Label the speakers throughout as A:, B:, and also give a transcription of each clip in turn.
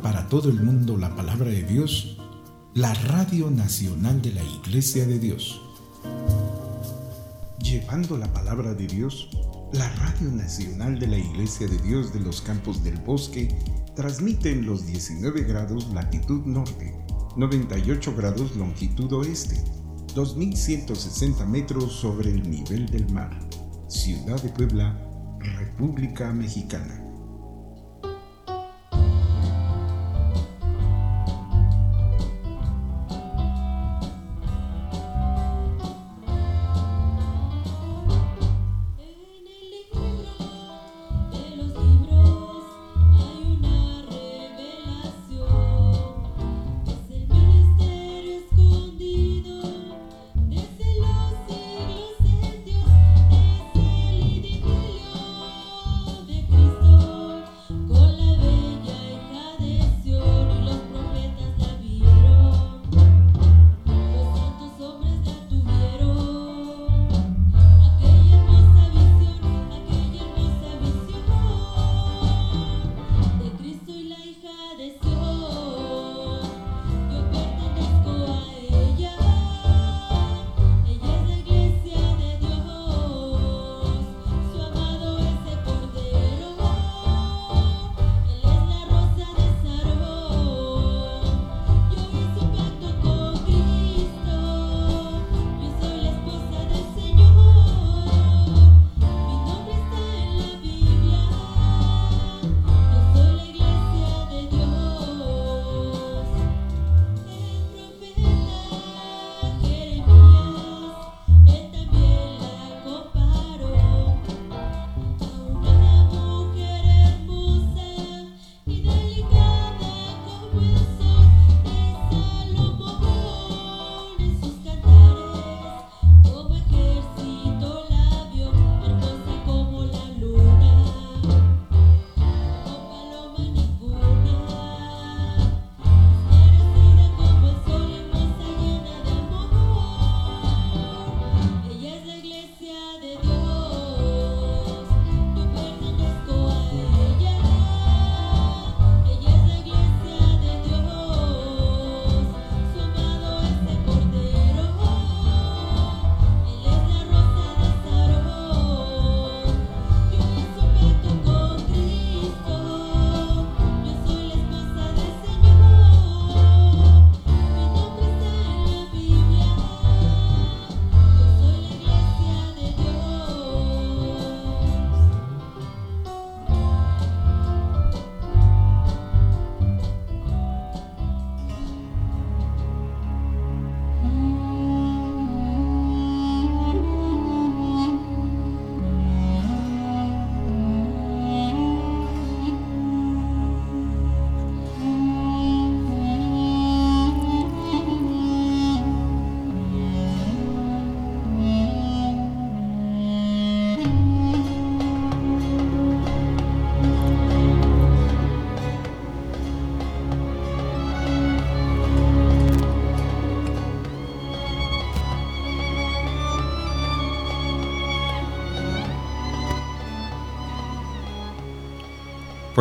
A: para todo el mundo la palabra de Dios, la Radio Nacional de la Iglesia de Dios. Llevando la palabra de Dios, la Radio Nacional de la Iglesia de Dios de los Campos del Bosque transmite en los 19 grados latitud norte, 98 grados longitud oeste, 2160 metros sobre el nivel del mar, Ciudad de Puebla, República Mexicana.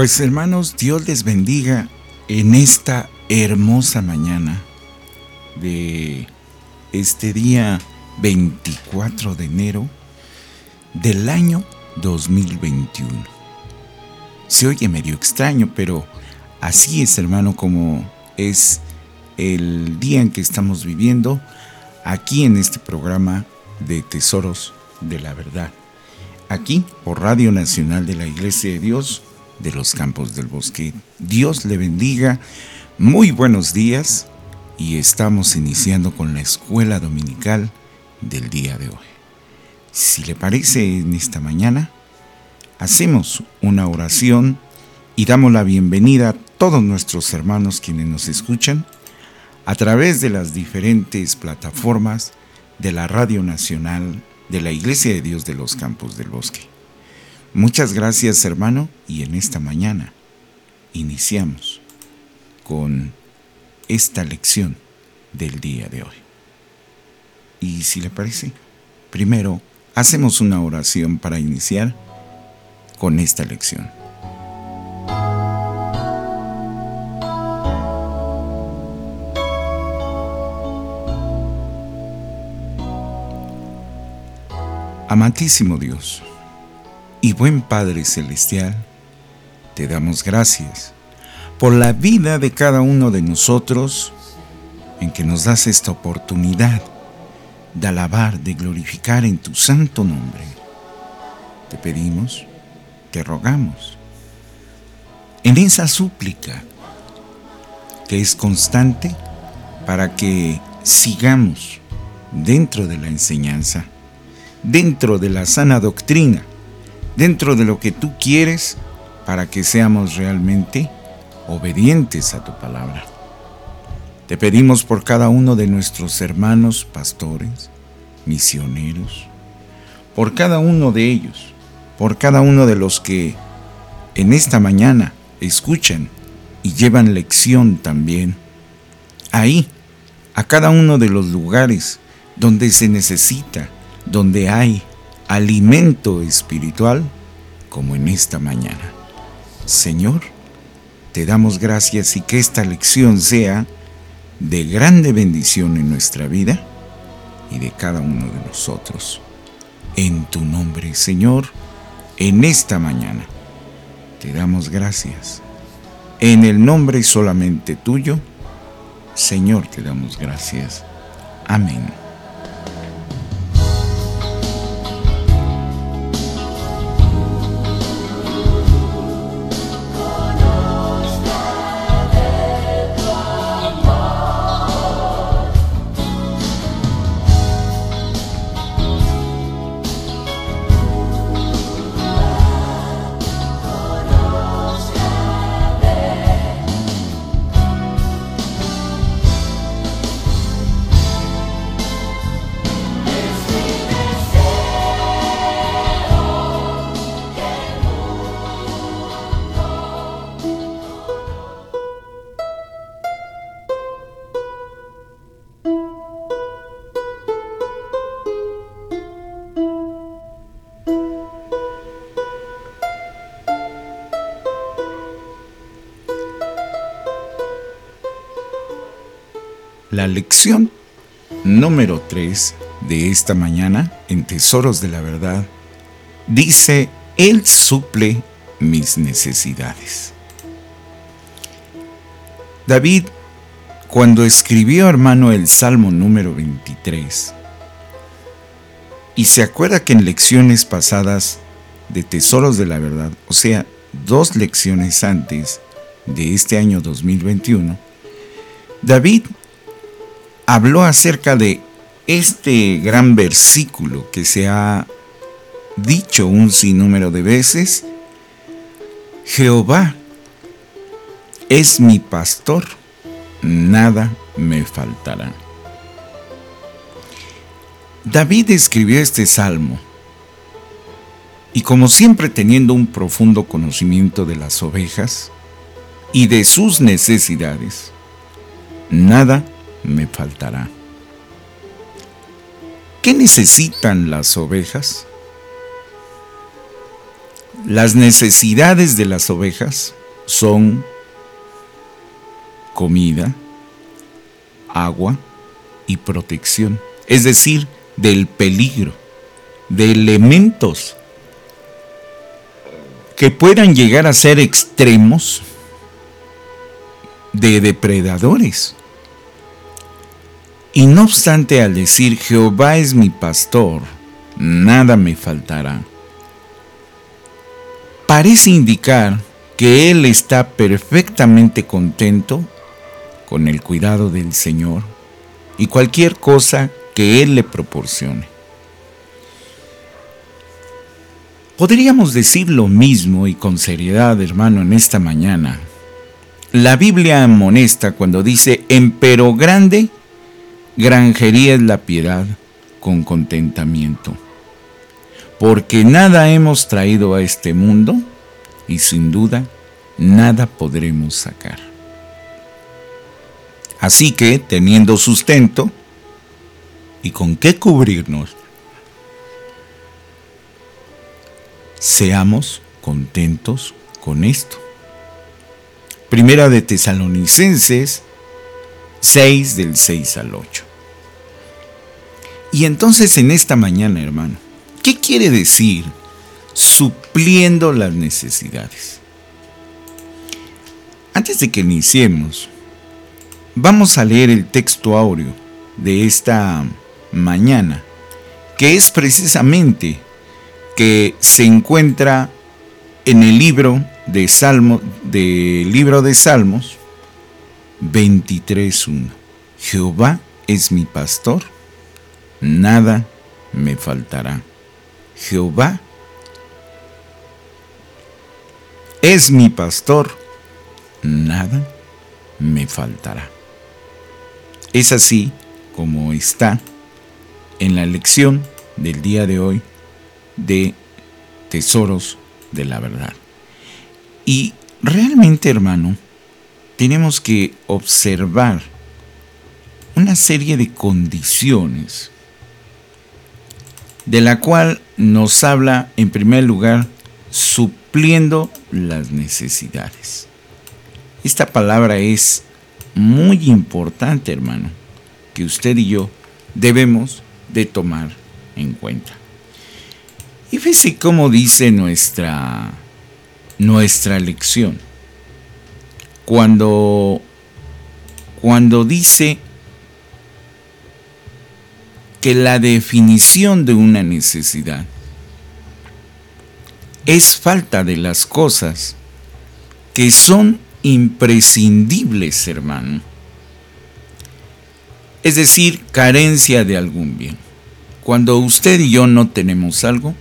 A: Pues hermanos, Dios les bendiga en esta hermosa mañana de este día 24 de enero del año 2021. Se oye medio extraño, pero así es hermano como es el día en que estamos viviendo aquí en este programa de Tesoros de la Verdad. Aquí por Radio Nacional de la Iglesia de Dios de los campos del bosque. Dios le bendiga. Muy buenos días y estamos iniciando con la escuela dominical del día de hoy. Si le parece en esta mañana, hacemos una oración y damos la bienvenida a todos nuestros hermanos quienes nos escuchan a través de las diferentes plataformas de la Radio Nacional de la Iglesia de Dios de los Campos del Bosque. Muchas gracias hermano y en esta mañana iniciamos con esta lección del día de hoy. Y si le parece, primero hacemos una oración para iniciar con esta lección.
B: Amantísimo Dios, y buen Padre Celestial, te damos gracias por la vida de cada uno de nosotros en que nos das esta oportunidad de alabar, de glorificar en tu santo nombre. Te pedimos, te rogamos, en esa súplica que es constante para que sigamos dentro de la enseñanza, dentro de la sana doctrina, dentro de lo que tú quieres para que seamos realmente obedientes a tu palabra. Te pedimos por cada uno de nuestros hermanos pastores, misioneros, por cada uno de ellos, por cada uno de los que en esta mañana escuchan y llevan lección también. Ahí, a cada uno de los lugares donde se necesita, donde hay alimento espiritual, como en esta mañana. Señor, te damos gracias y que esta lección sea de grande bendición en nuestra vida y de cada uno de nosotros. En tu nombre, Señor, en esta mañana, te damos gracias. En el nombre solamente tuyo, Señor, te damos gracias. Amén. La lección número 3 de esta mañana en Tesoros de la Verdad dice, Él suple mis necesidades. David, cuando escribió hermano el Salmo número 23, y se acuerda que en lecciones pasadas de Tesoros de la Verdad, o sea, dos lecciones antes de este año 2021, David habló acerca de este gran versículo que se ha dicho un sinnúmero de veces, Jehová es mi pastor, nada me faltará. David escribió este salmo y como siempre teniendo un profundo conocimiento de las ovejas y de sus necesidades, nada me faltará. ¿Qué necesitan las ovejas? Las necesidades de las ovejas son comida, agua y protección, es decir, del peligro, de elementos que puedan llegar a ser extremos de depredadores. Y no obstante al decir, Jehová es mi pastor, nada me faltará, parece indicar que Él está perfectamente contento con el cuidado del Señor y cualquier cosa que Él le proporcione. Podríamos decir lo mismo y con seriedad, hermano, en esta mañana. La Biblia amonesta cuando dice, empero grande granjería es la piedad con contentamiento. Porque nada hemos traído a este mundo y sin duda nada podremos sacar. Así que, teniendo sustento y con qué cubrirnos, seamos contentos con esto. Primera de Tesalonicenses 6 del 6 al 8. Y entonces en esta mañana, hermano, ¿Qué quiere decir supliendo las necesidades? Antes de que iniciemos, vamos a leer el texto áureo de esta mañana, que es precisamente que se encuentra en el libro de Salmo, del libro de Salmos 23.1. Jehová es mi pastor, nada me faltará. Jehová es mi pastor, nada me faltará. Es así como está en la lección del día de hoy de Tesoros de la Verdad. Y realmente, hermano, tenemos que observar una serie de condiciones de la cual nos habla en primer lugar supliendo las necesidades. Esta palabra es muy importante, hermano, que usted y yo debemos de tomar en cuenta. Y fíjese cómo dice nuestra, nuestra lección. Cuando, cuando dice que la definición de una necesidad es falta de las cosas que son imprescindibles, hermano. Es decir, carencia de algún bien. Cuando usted y yo no tenemos algo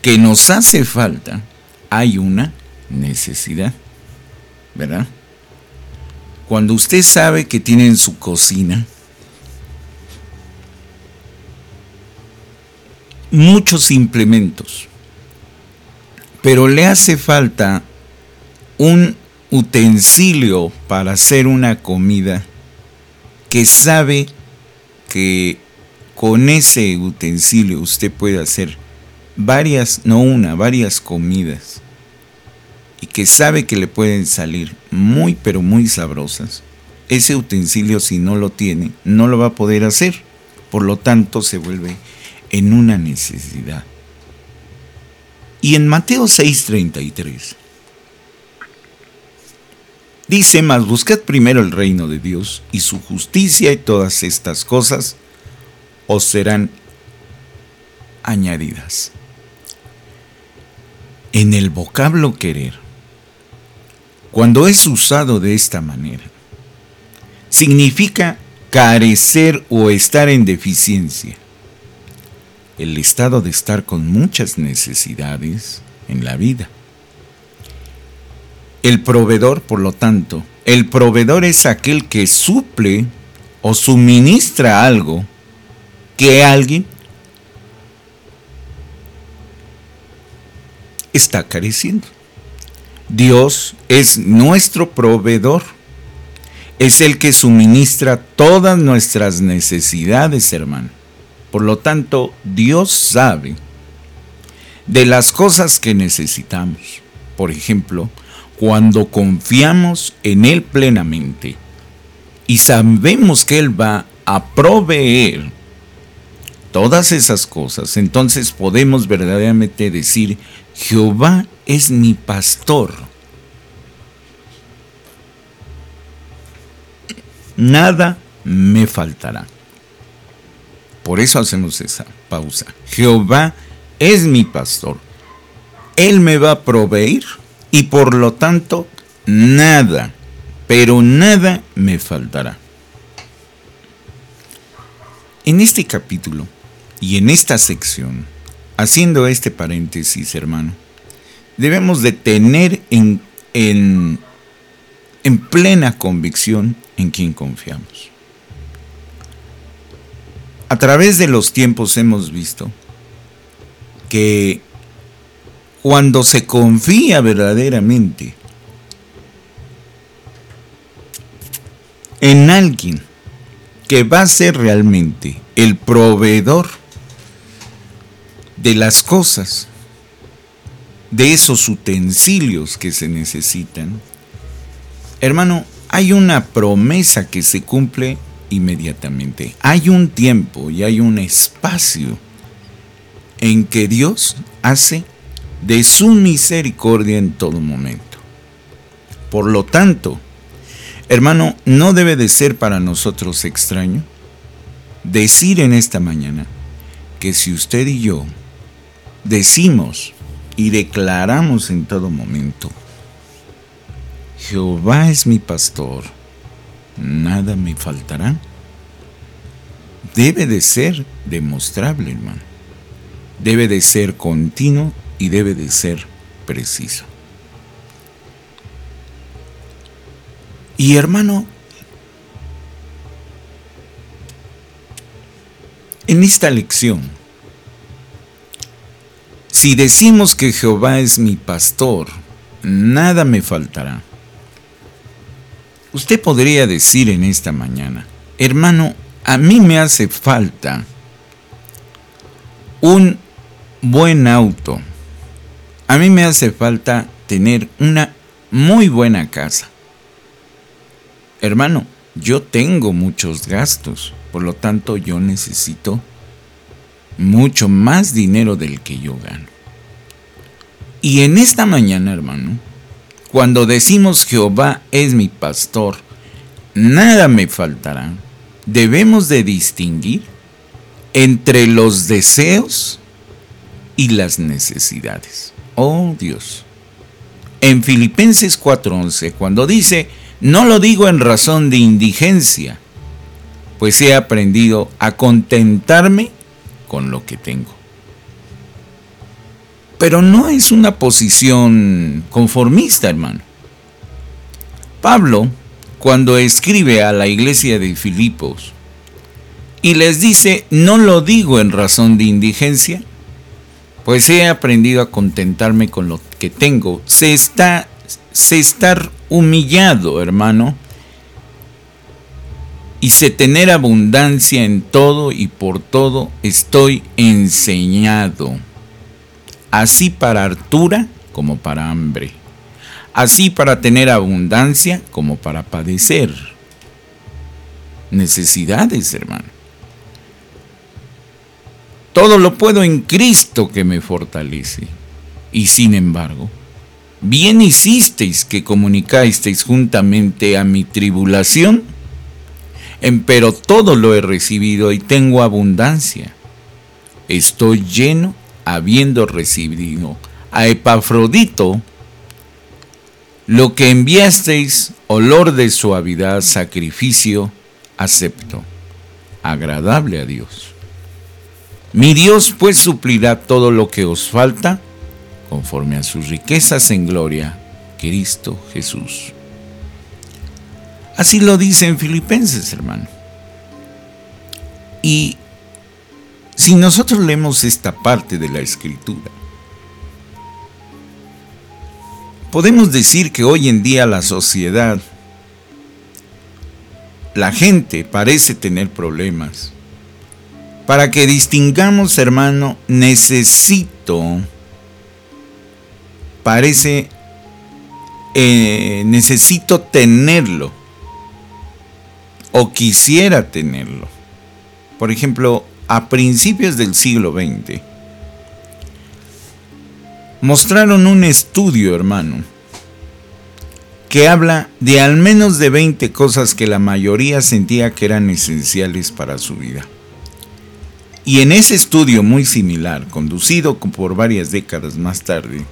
B: que nos hace falta, hay una necesidad, ¿verdad? Cuando usted sabe que tiene en su cocina muchos implementos, pero le hace falta un utensilio para hacer una comida que sabe que con ese utensilio usted puede hacer varias, no una, varias comidas y que sabe que le pueden salir muy pero muy sabrosas, ese utensilio si no lo tiene no lo va a poder hacer, por lo tanto se vuelve en una necesidad. Y en Mateo 6:33 dice, mas buscad primero el reino de Dios y su justicia y todas estas cosas os serán añadidas. En el vocablo querer, cuando es usado de esta manera, significa carecer o estar en deficiencia el estado de estar con muchas necesidades en la vida. El proveedor, por lo tanto, el proveedor es aquel que suple o suministra algo que alguien está careciendo. Dios es nuestro proveedor. Es el que suministra todas nuestras necesidades, hermano. Por lo tanto, Dios sabe de las cosas que necesitamos. Por ejemplo, cuando confiamos en Él plenamente y sabemos que Él va a proveer todas esas cosas, entonces podemos verdaderamente decir, Jehová es mi pastor. Nada me faltará. Por eso hacemos esa pausa. Jehová es mi pastor. Él me va a proveer y por lo tanto nada, pero nada me faltará. En este capítulo y en esta sección, haciendo este paréntesis, hermano, debemos de tener en, en, en plena convicción en quien confiamos. A través de los tiempos hemos visto que cuando se confía verdaderamente en alguien que va a ser realmente el proveedor de las cosas, de esos utensilios que se necesitan, hermano, hay una promesa que se cumple inmediatamente. Hay un tiempo y hay un espacio en que Dios hace de su misericordia en todo momento. Por lo tanto, hermano, no debe de ser para nosotros extraño decir en esta mañana que si usted y yo decimos y declaramos en todo momento, Jehová es mi pastor, nada me faltará, debe de ser demostrable, hermano. Debe de ser continuo y debe de ser preciso. Y hermano, en esta lección, si decimos que Jehová es mi pastor, nada me faltará. Usted podría decir en esta mañana, hermano, a mí me hace falta un buen auto. A mí me hace falta tener una muy buena casa. Hermano, yo tengo muchos gastos, por lo tanto yo necesito mucho más dinero del que yo gano. Y en esta mañana, hermano, cuando decimos Jehová es mi pastor, nada me faltará, debemos de distinguir entre los deseos y las necesidades. Oh Dios. En Filipenses 4:11, cuando dice, no lo digo en razón de indigencia, pues he aprendido a contentarme con lo que tengo. Pero no es una posición conformista, hermano. Pablo, cuando escribe a la iglesia de Filipos y les dice, no lo digo en razón de indigencia, pues he aprendido a contentarme con lo que tengo. Se está, se estar humillado, hermano, y se tener abundancia en todo y por todo estoy enseñado así para hartura como para hambre, así para tener abundancia como para padecer. Necesidades, hermano. Todo lo puedo en Cristo que me fortalece. Y sin embargo, bien hicisteis que comunicasteis juntamente a mi tribulación, pero todo lo he recibido y tengo abundancia. Estoy lleno habiendo recibido a Epafrodito, lo que enviasteis, olor de suavidad, sacrificio, acepto, agradable a Dios. Mi Dios pues suplirá todo lo que os falta, conforme a sus riquezas en gloria, Cristo Jesús. Así lo dice en Filipenses, hermano. Y si nosotros leemos esta parte de la escritura, podemos decir que hoy en día la sociedad, la gente parece tener problemas. Para que distingamos, hermano, necesito, parece, eh, necesito tenerlo o quisiera tenerlo. Por ejemplo, a principios del siglo XX, mostraron un estudio, hermano, que habla de al menos de 20 cosas que la mayoría sentía que eran esenciales para su vida. Y en ese estudio muy similar, conducido por varias décadas más tarde,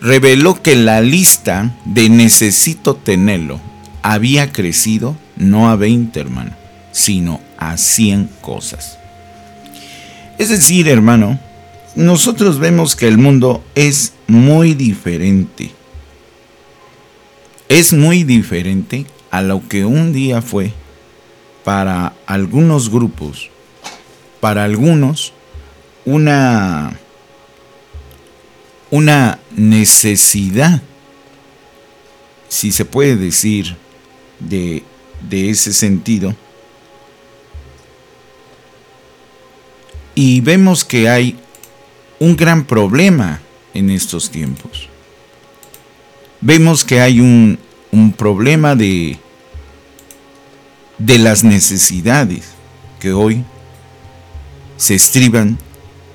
B: reveló que la lista de necesito tenerlo había crecido no a 20, hermano, sino a 100 cosas. Es decir, hermano, nosotros vemos que el mundo es muy diferente. Es muy diferente a lo que un día fue para algunos grupos, para algunos, una, una necesidad, si se puede decir, de, de ese sentido, Y vemos que hay un gran problema en estos tiempos. Vemos que hay un, problema de, de las necesidades que hoy se estriban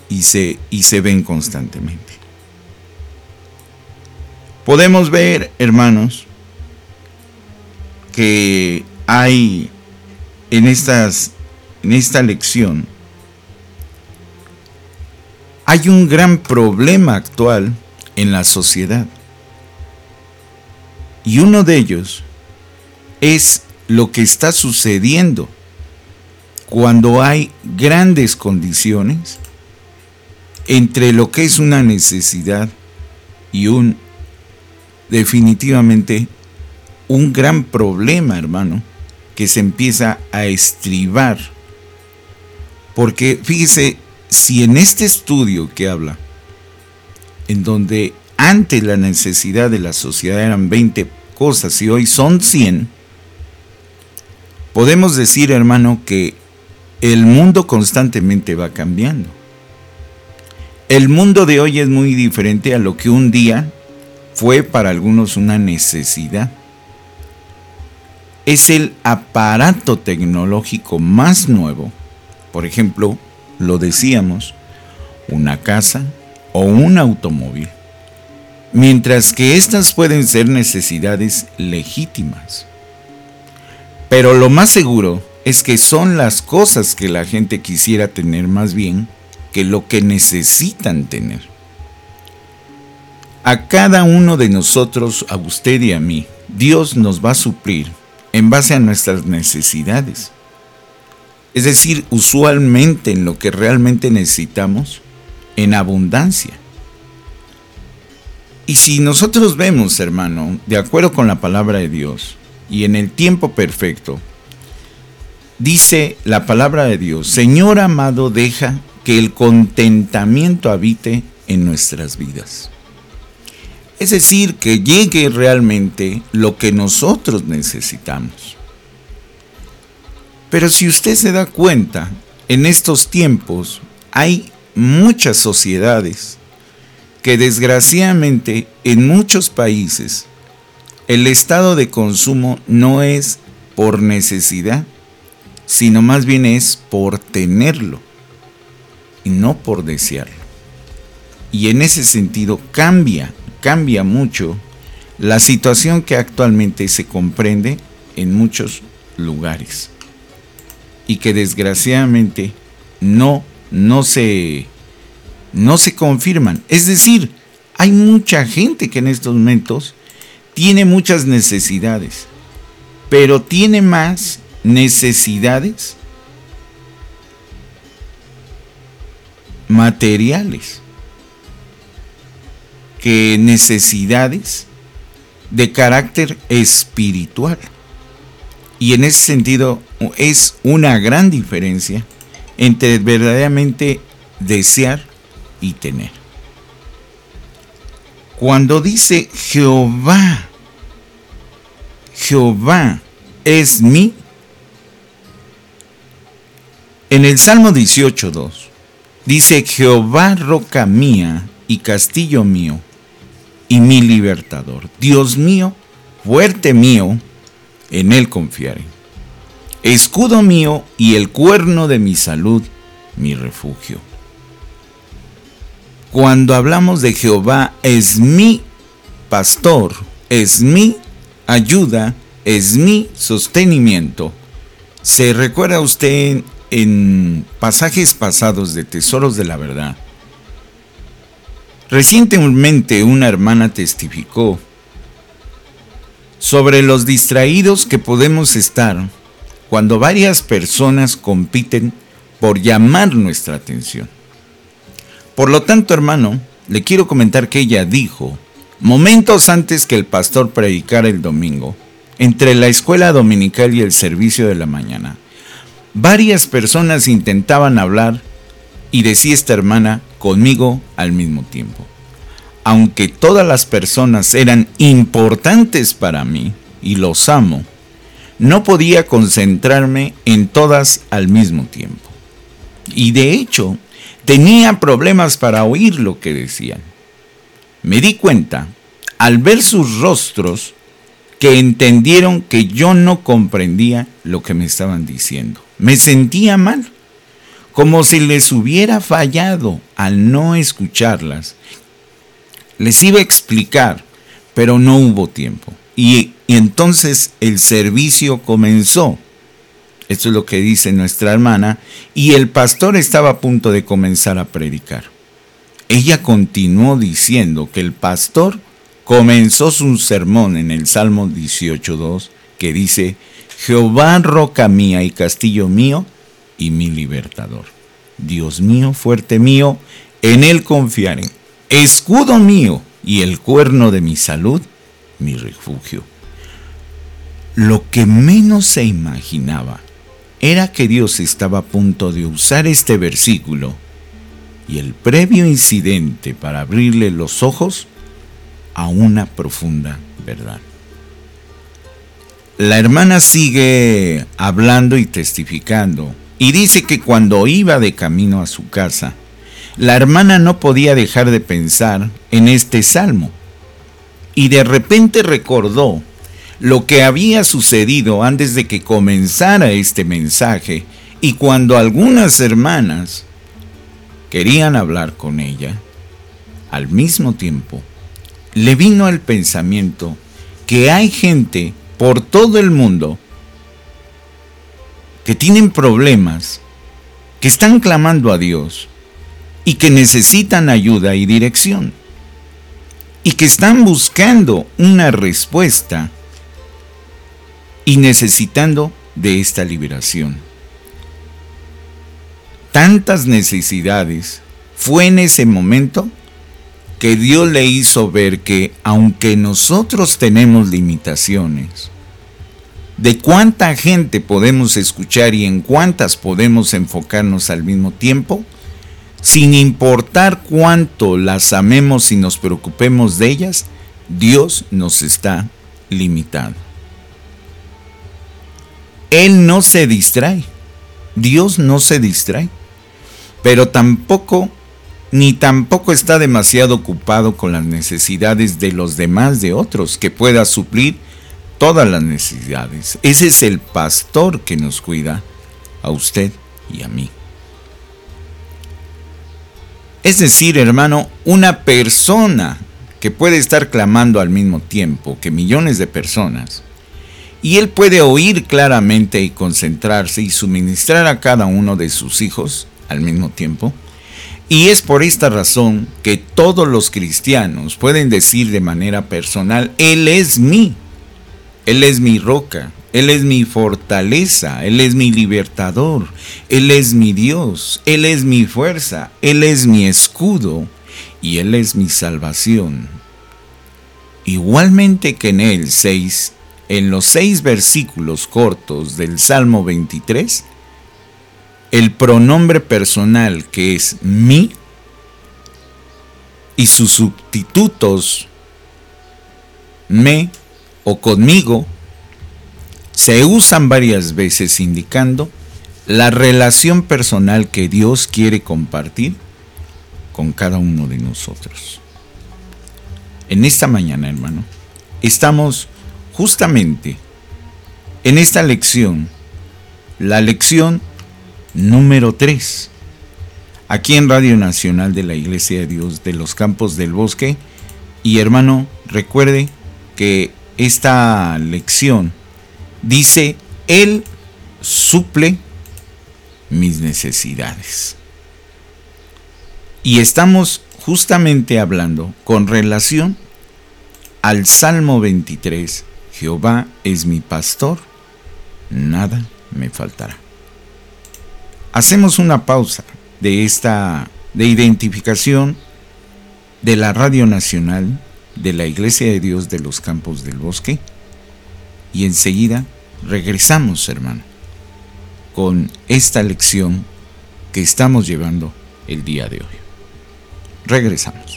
B: y se, y se ven constantemente. Podemos ver, hermanos, que hay en, estas, en esta lección, hay un gran problema actual en la sociedad. Y uno de ellos es lo que está sucediendo cuando hay grandes condiciones entre lo que es una necesidad y un definitivamente un gran problema, hermano, que se empieza a estribar. Porque fíjese, si en este estudio que habla, en donde antes la necesidad de la sociedad eran 20 cosas y hoy son 100, podemos decir, hermano, que el mundo constantemente va cambiando. El mundo de hoy es muy diferente a lo que un día fue para algunos una necesidad. Es el aparato tecnológico más nuevo. Por ejemplo, lo decíamos, una casa o un automóvil. Mientras que estas pueden ser necesidades legítimas. Pero lo más seguro es que son las cosas que la gente quisiera tener más bien que lo que necesitan tener a cada uno de nosotros, a usted y a mí, Dios nos va a suplir en base a nuestras necesidades. Es decir, usualmente en lo que realmente necesitamos, en abundancia. Y si nosotros vemos, hermano, de acuerdo con la palabra de Dios, y en el tiempo perfecto, dice la palabra de Dios, Señor amado, deja que el contentamiento habite en nuestras vidas. Es decir, que llegue realmente lo que nosotros necesitamos. Pero si usted se da cuenta, en estos tiempos hay muchas sociedades que desgraciadamente en muchos países el estado de consumo no es por necesidad, sino más bien es por tenerlo y no por desearlo. Y en ese sentido cambia cambia mucho la situación que actualmente se comprende en muchos lugares y que desgraciadamente no, no, se, no se confirman. Es decir, hay mucha gente que en estos momentos tiene muchas necesidades, pero tiene más necesidades materiales que necesidades de carácter espiritual. Y en ese sentido es una gran diferencia entre verdaderamente desear y tener. Cuando dice Jehová, Jehová es mi, en el Salmo 18.2 dice Jehová roca mía y castillo mío, y mi libertador. Dios mío, fuerte mío, en Él confiaré. Escudo mío y el cuerno de mi salud, mi refugio. Cuando hablamos de Jehová, es mi pastor, es mi ayuda, es mi sostenimiento. ¿Se recuerda usted en pasajes pasados de Tesoros de la Verdad? Recientemente una hermana testificó sobre los distraídos que podemos estar cuando varias personas compiten por llamar nuestra atención. Por lo tanto, hermano, le quiero comentar que ella dijo, momentos antes que el pastor predicara el domingo, entre la escuela dominical y el servicio de la mañana, varias personas intentaban hablar y decía esta hermana, conmigo al mismo tiempo. Aunque todas las personas eran importantes para mí y los amo, no podía concentrarme en todas al mismo tiempo. Y de hecho, tenía problemas para oír lo que decían. Me di cuenta, al ver sus rostros, que entendieron que yo no comprendía lo que me estaban diciendo. Me sentía mal como si les hubiera fallado al no escucharlas. Les iba a explicar, pero no hubo tiempo. Y, y entonces el servicio comenzó. Esto es lo que dice nuestra hermana. Y el pastor estaba a punto de comenzar a predicar. Ella continuó diciendo que el pastor comenzó su sermón en el Salmo 18.2 que dice, Jehová roca mía y castillo mío y mi libertador. Dios mío, fuerte mío, en él confiaré. Escudo mío y el cuerno de mi salud, mi refugio. Lo que menos se imaginaba era que Dios estaba a punto de usar este versículo y el previo incidente para abrirle los ojos a una profunda verdad. La hermana sigue hablando y testificando y dice que cuando iba de camino a su casa, la hermana no podía dejar de pensar en este salmo y de repente recordó lo que había sucedido antes de que comenzara este mensaje y cuando algunas hermanas querían hablar con ella, al mismo tiempo le vino al pensamiento que hay gente por todo el mundo que tienen problemas, que están clamando a Dios y que necesitan ayuda y dirección y que están buscando una respuesta y necesitando de esta liberación. Tantas necesidades fue en ese momento que Dios le hizo ver que aunque nosotros tenemos limitaciones, de cuánta gente podemos escuchar y en cuántas podemos enfocarnos al mismo tiempo, sin importar cuánto las amemos y nos preocupemos de ellas, Dios nos está limitando. Él no se distrae, Dios no se distrae, pero tampoco ni tampoco está demasiado ocupado con las necesidades de los demás de otros, que pueda suplir todas las necesidades. Ese es el pastor que nos cuida a usted y a mí. Es decir, hermano, una persona que puede estar clamando al mismo tiempo que millones de personas, y él puede oír claramente y concentrarse y suministrar a cada uno de sus hijos al mismo tiempo, y es por esta razón que todos los cristianos pueden decir de manera personal, Él es mí, Él es mi roca, Él es mi fortaleza, Él es mi libertador, Él es mi Dios, Él es mi fuerza, Él es mi escudo y Él es mi salvación. Igualmente que en el 6, en los seis versículos cortos del Salmo 23, el pronombre personal que es mi y sus sustitutos me o conmigo se usan varias veces indicando la relación personal que Dios quiere compartir con cada uno de nosotros. En esta mañana, hermano, estamos justamente en esta lección, la lección número 3. Aquí en Radio Nacional de la Iglesia de Dios de los Campos del Bosque. Y hermano, recuerde que esta lección dice, Él suple mis necesidades. Y estamos justamente hablando con relación al Salmo 23, Jehová es mi pastor, nada me faltará hacemos una pausa de esta de identificación de la Radio Nacional de la Iglesia de Dios de los Campos del Bosque y enseguida regresamos, hermano, con esta lección que estamos llevando el día de hoy. Regresamos.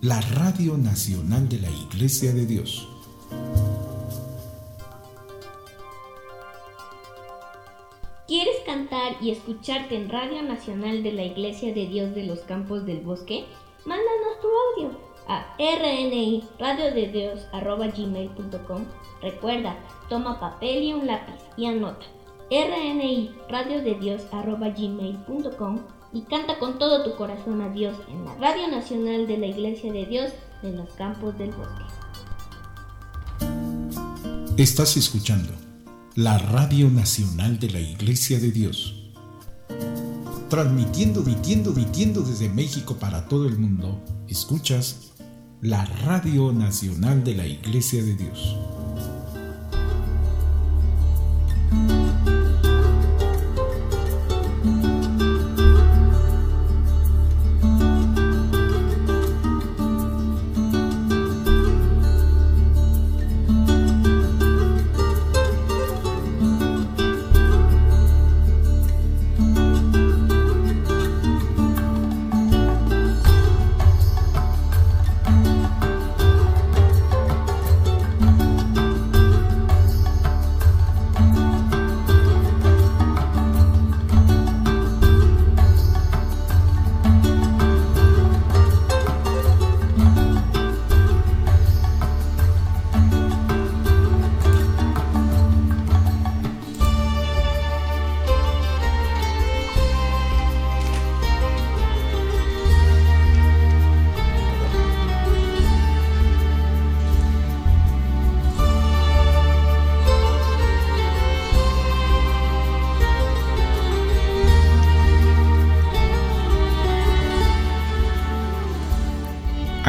B: La Radio Nacional de la Iglesia de Dios.
A: ¿Quieres cantar y escucharte en Radio Nacional de la Iglesia de Dios de los Campos del Bosque? Mándanos tu audio a rni gmail.com Recuerda, toma papel y un lápiz y anota rni gmail.com y canta con todo tu corazón a Dios en la Radio Nacional de la Iglesia de Dios de los Campos del Bosque.
B: Estás escuchando la Radio Nacional de la Iglesia de Dios. Transmitiendo, vitiendo, vitiendo desde México para todo el mundo, escuchas la Radio Nacional de la Iglesia de Dios.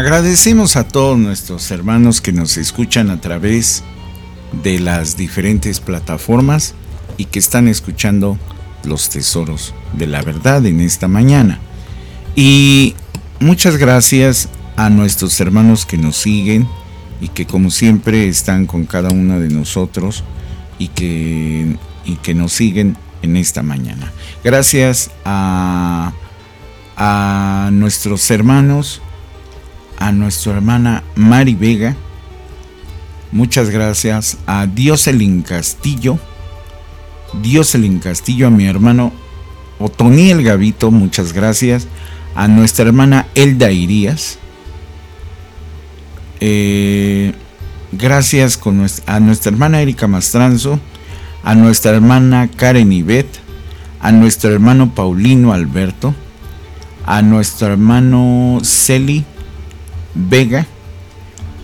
B: Agradecemos a todos nuestros hermanos que nos escuchan a través de las diferentes plataformas y que están escuchando los tesoros de la verdad en esta mañana. Y muchas gracias a nuestros hermanos que nos siguen y que como siempre están con cada uno de nosotros y que, y que nos siguen en esta mañana. Gracias a, a nuestros hermanos a nuestra hermana Mari Vega. Muchas gracias a Dioselin Castillo. Dioselin Castillo, a mi hermano Otoniel Gavito, muchas gracias. A nuestra hermana Elda Irías. Eh, gracias con a nuestra hermana Erika Mastranzo. A nuestra hermana Karen Ibet. A nuestro hermano Paulino Alberto. A nuestro hermano Celi Vega,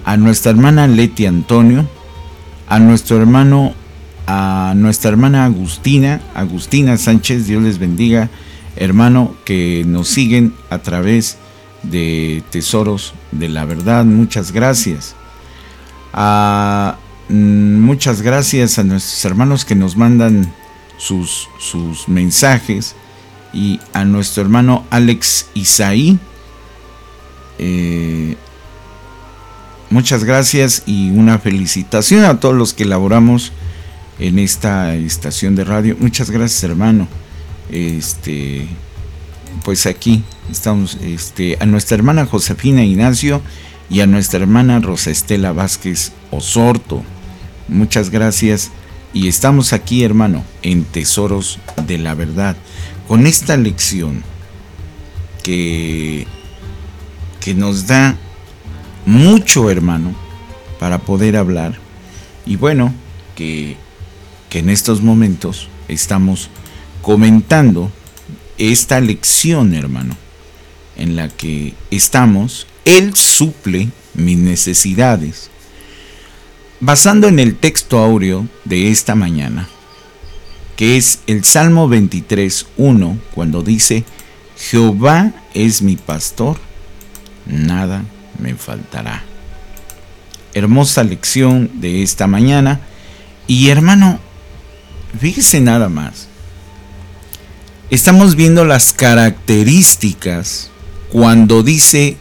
B: a nuestra hermana Leti Antonio, a nuestro hermano, a nuestra hermana Agustina, Agustina Sánchez, Dios les bendiga, hermano, que nos siguen a través de Tesoros de la Verdad. Muchas gracias. Mm, muchas gracias a nuestros hermanos que nos mandan sus, sus mensajes y a nuestro hermano Alex Isaí eh, muchas gracias y una felicitación a todos los que laboramos en esta estación de radio. Muchas gracias, hermano. Este, pues aquí estamos, este, a nuestra hermana Josefina Ignacio y a nuestra hermana Rosa Estela Vázquez Osorto. Muchas gracias. Y estamos aquí, hermano, en Tesoros de la Verdad, con esta lección que que nos da mucho, hermano, para poder hablar. Y bueno, que, que en estos momentos estamos comentando esta lección, hermano, en la que estamos, Él suple mis necesidades. Basando en el texto áureo de esta mañana, que es el Salmo 23, 1, cuando dice, Jehová es mi pastor nada me faltará. Hermosa lección de esta mañana. Y hermano, fíjese nada más. Estamos viendo las características cuando dice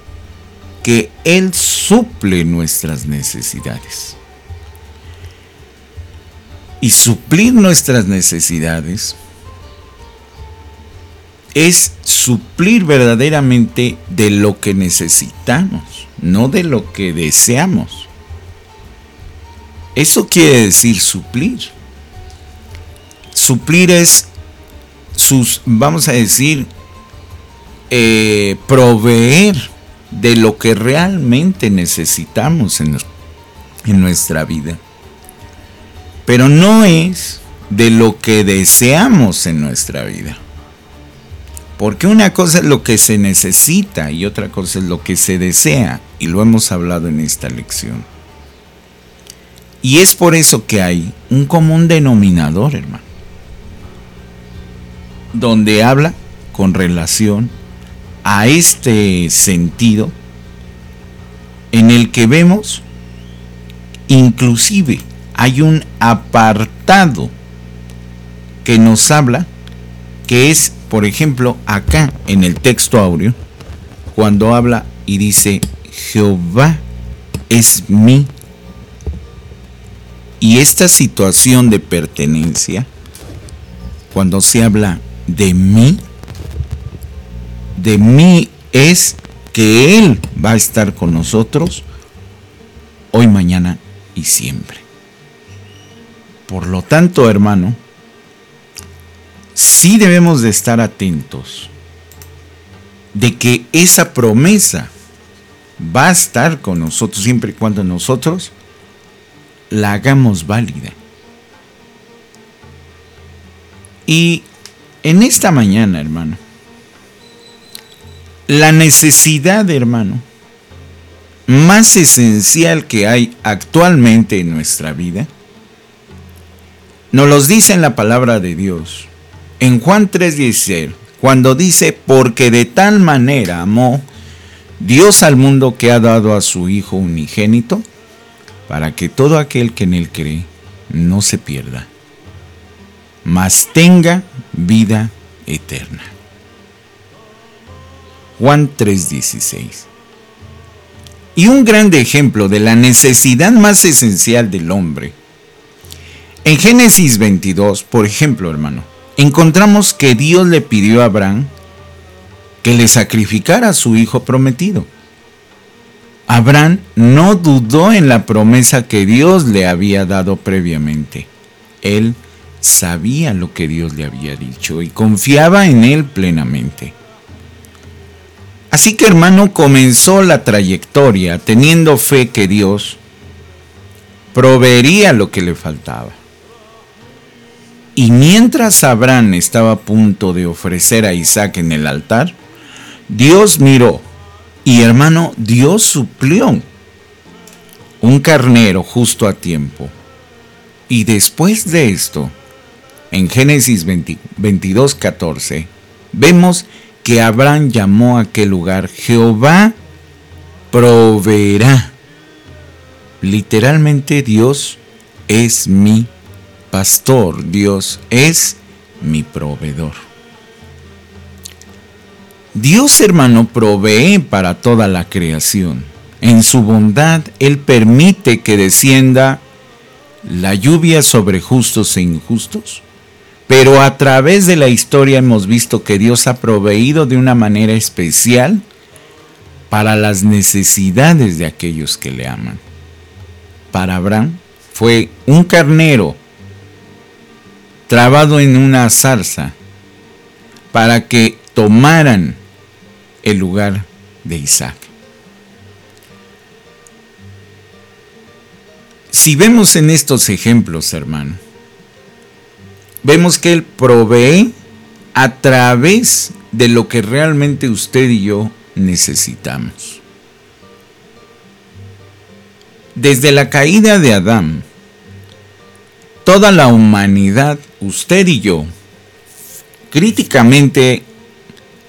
B: que Él suple nuestras necesidades. Y suplir nuestras necesidades es suplir verdaderamente de lo que necesitamos, no de lo que deseamos. Eso quiere decir suplir. Suplir es sus, vamos a decir, eh, proveer de lo que realmente necesitamos en, en nuestra vida. Pero no es de lo que deseamos en nuestra vida. Porque una cosa es lo que se necesita y otra cosa es lo que se desea. Y lo hemos hablado en esta lección. Y es por eso que hay un común denominador, hermano. Donde habla con relación a este sentido en el que vemos inclusive hay un apartado que nos habla que es por ejemplo, acá en el texto áureo, cuando habla y dice, Jehová es mi. Y esta situación de pertenencia, cuando se habla de mí, de mí es que Él va a estar con nosotros hoy, mañana y siempre. Por lo tanto, hermano, sí debemos de estar atentos de que esa promesa va a estar con nosotros siempre y cuando nosotros la hagamos válida. Y en esta mañana, hermano, la necesidad, hermano, más esencial que hay actualmente en nuestra vida, nos los dice en la palabra de Dios en Juan 3:16, cuando dice, porque de tal manera amó Dios al mundo que ha dado a su Hijo unigénito, para que todo aquel que en él cree no se pierda, mas tenga vida eterna. Juan 3:16. Y un grande ejemplo de la necesidad más esencial del hombre. En Génesis 22, por ejemplo, hermano, encontramos que Dios le pidió a Abraham que le sacrificara a su hijo prometido. Abraham no dudó en la promesa que Dios le había dado previamente. Él sabía lo que Dios le había dicho y confiaba en él plenamente. Así que hermano comenzó la trayectoria teniendo fe que Dios proveería lo que le faltaba. Y mientras Abraham estaba a punto de ofrecer a Isaac en el altar, Dios miró y hermano, Dios suplió un carnero justo a tiempo. Y después de esto, en Génesis 22, 14, vemos que Abraham llamó a aquel lugar Jehová proveerá. Literalmente Dios es mi pastor, Dios es mi proveedor. Dios hermano provee para toda la creación. En su bondad Él permite que descienda la lluvia sobre justos e injustos. Pero a través de la historia hemos visto que Dios ha proveído de una manera especial para las necesidades de aquellos que le aman. Para Abraham fue un carnero trabado en una zarza para que tomaran el lugar de Isaac. Si vemos en estos ejemplos, hermano, vemos que Él provee a través de lo que realmente usted y yo necesitamos. Desde la caída de Adán, toda la humanidad, usted y yo, críticamente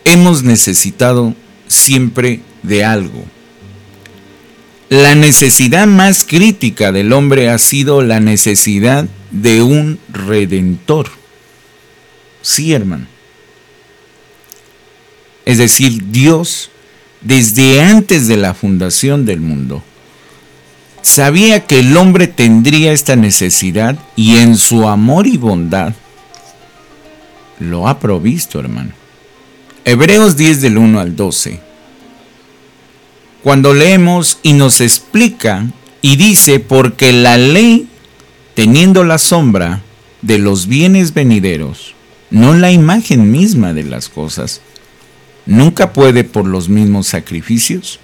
B: hemos necesitado siempre de algo. La necesidad más crítica del hombre ha sido la necesidad de un redentor. Sí, hermano. Es decir, Dios, desde antes de la fundación del mundo, sabía que el hombre tendría esta necesidad y en su amor y bondad lo ha provisto, hermano. Hebreos 10 del 1 al 12. Cuando leemos y nos explica y dice, porque la ley, teniendo la sombra de los bienes venideros, no la imagen misma de las cosas, nunca puede por los mismos sacrificios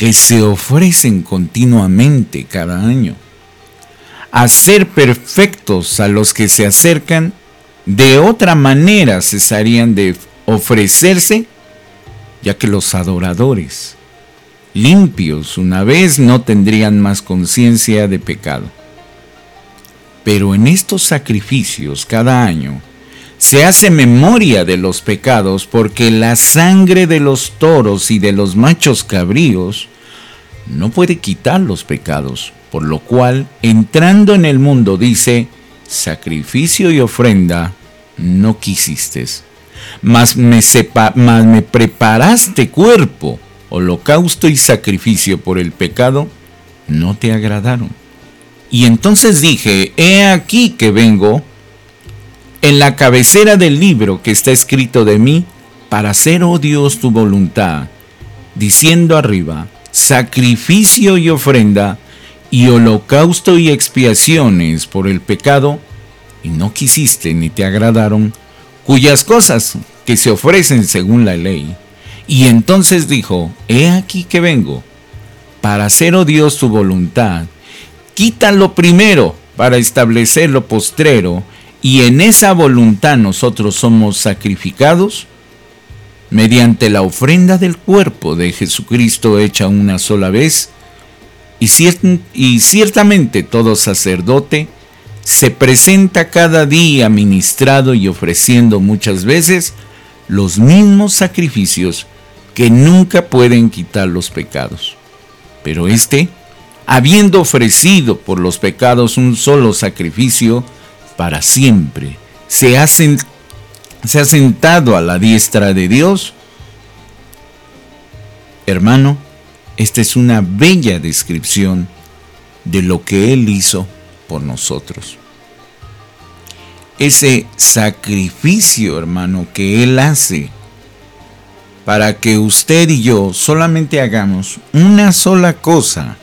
B: que se ofrecen continuamente cada año, hacer perfectos a los que se acercan, de otra manera cesarían de ofrecerse, ya que los adoradores, limpios una vez, no tendrían más conciencia de pecado. Pero en estos sacrificios cada año se hace memoria de los pecados porque la sangre de los toros y de los machos cabríos no puede quitar los pecados, por lo cual entrando en el mundo dice, sacrificio y ofrenda no quisiste mas me, me preparaste cuerpo, holocausto y sacrificio por el pecado, no te agradaron. Y entonces dije, he aquí que vengo en la cabecera del libro que está escrito de mí, para hacer, oh Dios, tu voluntad, diciendo arriba, sacrificio y ofrenda, y holocausto y expiaciones por el pecado, y no quisiste ni te agradaron, cuyas cosas que se ofrecen según la ley. Y entonces dijo, he aquí que vengo, para hacer, oh Dios, tu voluntad. Quita lo primero para establecer lo postrero, y en esa voluntad nosotros somos sacrificados mediante la ofrenda del cuerpo de Jesucristo hecha una sola vez, y, ciertamente todo sacerdote, se presenta cada día ministrado y ofreciendo muchas veces los mismos sacrificios que nunca pueden quitar los pecados. Pero éste, habiendo ofrecido por los pecados un solo sacrificio para siempre, se ha, se ha sentado a la diestra de Dios. Hermano, esta es una bella descripción de lo que Él hizo por nosotros. Ese sacrificio, hermano, que Él hace para que usted y yo solamente hagamos una sola cosa,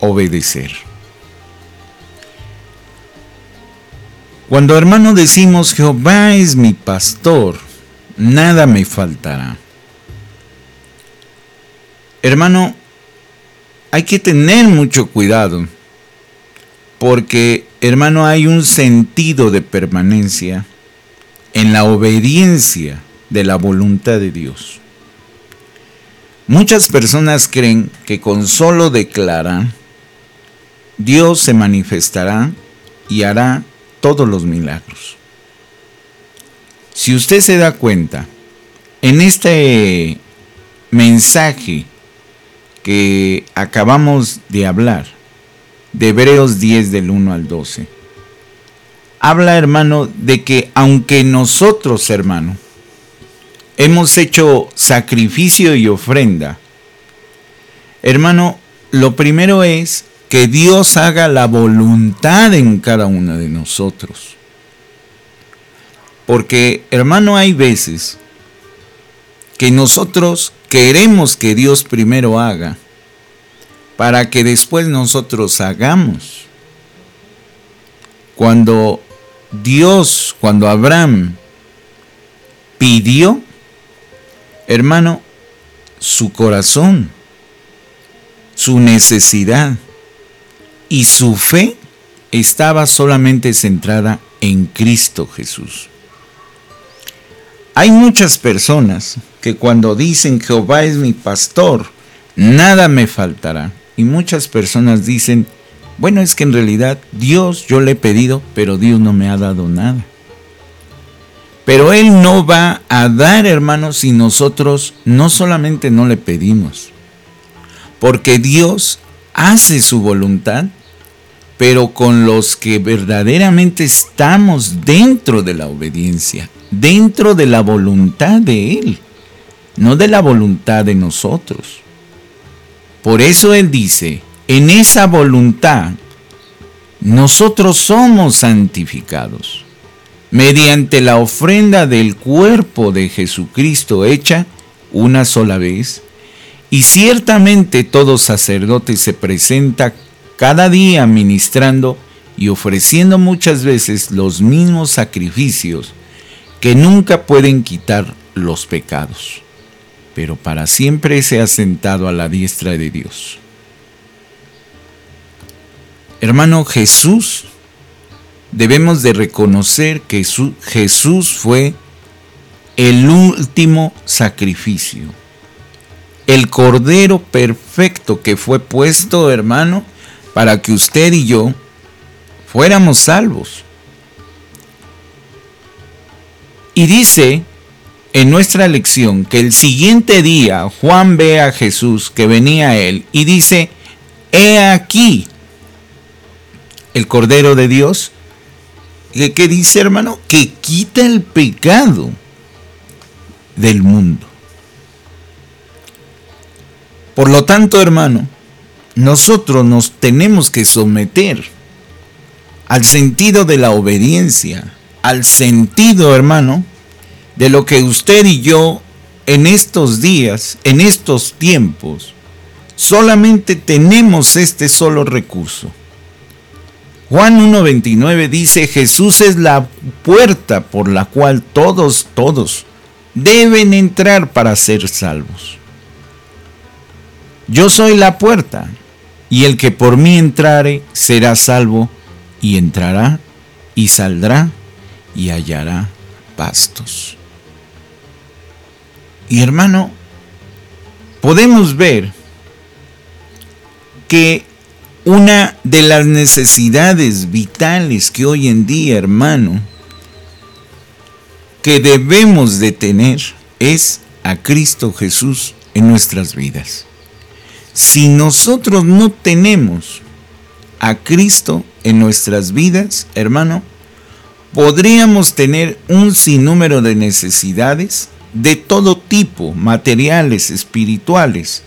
B: obedecer. Cuando hermano decimos Jehová es mi pastor, nada me faltará. Hermano, hay que tener mucho cuidado porque, hermano, hay un sentido de permanencia en la obediencia de la voluntad de Dios. Muchas personas creen que con solo declarar, Dios se manifestará y hará todos los milagros. Si usted se da cuenta, en este mensaje que acabamos de hablar, de Hebreos 10 del 1 al 12. Habla, hermano, de que aunque nosotros, hermano, hemos hecho sacrificio y ofrenda, hermano, lo primero es que Dios haga la voluntad en cada uno de nosotros. Porque, hermano, hay veces que nosotros queremos que Dios primero haga para que después nosotros hagamos. Cuando Dios, cuando Abraham pidió, hermano, su corazón, su necesidad y su fe estaba solamente centrada en Cristo Jesús. Hay muchas personas que cuando dicen Jehová es mi pastor, nada me faltará. Y muchas personas dicen, bueno, es que en realidad Dios yo le he pedido, pero Dios no me ha dado nada. Pero Él no va a dar, hermanos, si nosotros no solamente no le pedimos, porque Dios hace su voluntad, pero con los que verdaderamente estamos dentro de la obediencia, dentro de la voluntad de Él, no de la voluntad de nosotros. Por eso Él dice, en esa voluntad nosotros somos santificados. mediante la ofrenda del cuerpo de Jesucristo hecha una sola vez, y ciertamente todo sacerdote se presenta cada día ministrando y ofreciendo muchas veces los mismos sacrificios que nunca pueden quitar los pecados, pero para siempre se ha sentado a la diestra de Dios. Hermano Jesús, debemos de reconocer que Jesús fue el último sacrificio, el cordero perfecto que fue puesto, hermano, para que usted y yo fuéramos salvos. Y dice en nuestra lección que el siguiente día Juan ve a Jesús que venía a él y dice, he aquí el Cordero de Dios, que, dice hermano, que quita el pecado del mundo. Por lo tanto, hermano, nosotros nos tenemos que someter al sentido de la obediencia, al sentido, hermano, de lo que usted y yo en estos días, en estos tiempos, solamente tenemos este solo recurso. Juan 1.29 dice, Jesús es la puerta por la cual todos, todos deben entrar para ser salvos. Yo soy la puerta, y el que por mí entrare será salvo, y entrará, y saldrá, y hallará pastos. Y hermano, podemos ver que una de las necesidades vitales que hoy en día, hermano, que debemos de tener es a Cristo Jesús en nuestras vidas. Si nosotros no tenemos a Cristo en nuestras vidas, hermano, podríamos tener un sinnúmero de necesidades de todo tipo, materiales, espirituales,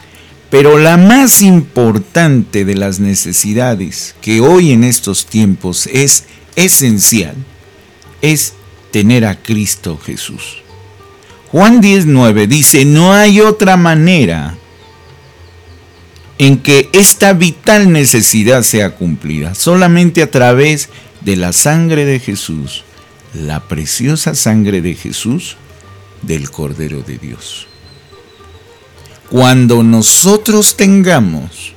B: pero la más importante de las necesidades que hoy en estos tiempos es esencial es tener a Cristo Jesús. Juan 19 dice, no hay otra manera en que esta vital necesidad sea cumplida, solamente a través de la sangre de Jesús, la preciosa sangre de Jesús del Cordero de Dios. Cuando nosotros tengamos,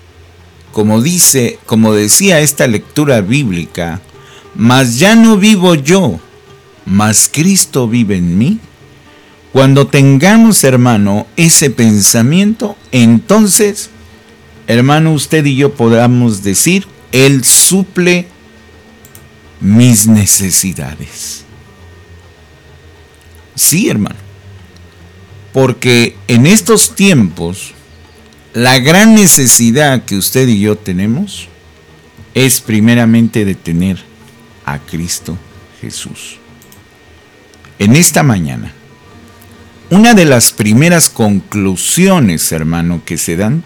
B: como dice, como decía esta lectura bíblica, mas ya no vivo yo, mas Cristo vive en mí. Cuando tengamos, hermano, ese pensamiento, entonces, hermano, usted y yo podamos decir, Él suple mis necesidades. Sí, hermano. Porque en estos tiempos, la gran necesidad que usted y yo tenemos es primeramente de tener a Cristo Jesús en esta mañana, una de las primeras conclusiones, hermano, que se dan